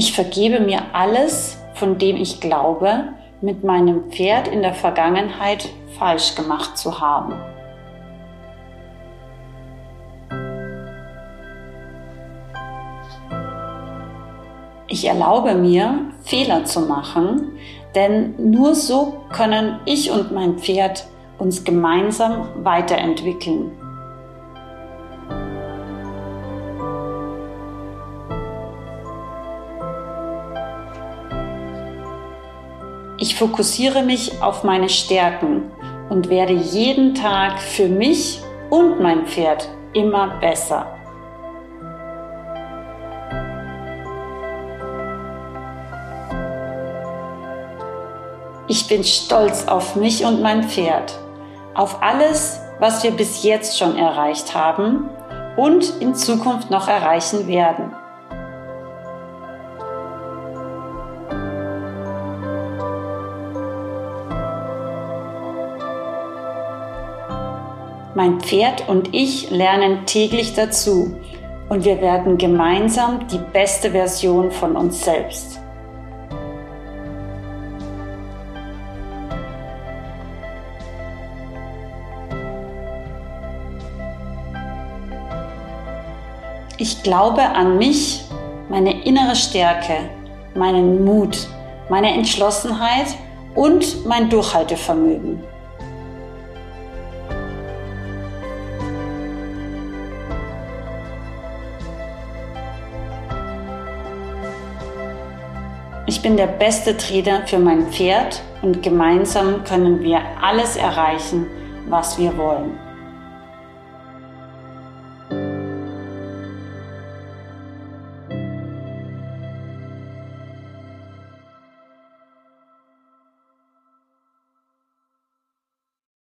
Ich vergebe mir alles, von dem ich glaube, mit meinem Pferd in der Vergangenheit falsch gemacht zu haben. Ich erlaube mir, Fehler zu machen, denn nur so können ich und mein Pferd uns gemeinsam weiterentwickeln. Ich fokussiere mich auf meine Stärken und werde jeden Tag für mich und mein Pferd immer besser. Ich bin stolz auf mich und mein Pferd, auf alles, was wir bis jetzt schon erreicht haben und in Zukunft noch erreichen werden. Mein Pferd und ich lernen täglich dazu und wir werden gemeinsam die beste Version von uns selbst. Ich glaube an mich, meine innere Stärke, meinen Mut, meine Entschlossenheit und mein Durchhaltevermögen. Ich bin der beste Trainer für mein Pferd und gemeinsam können wir alles erreichen, was wir wollen.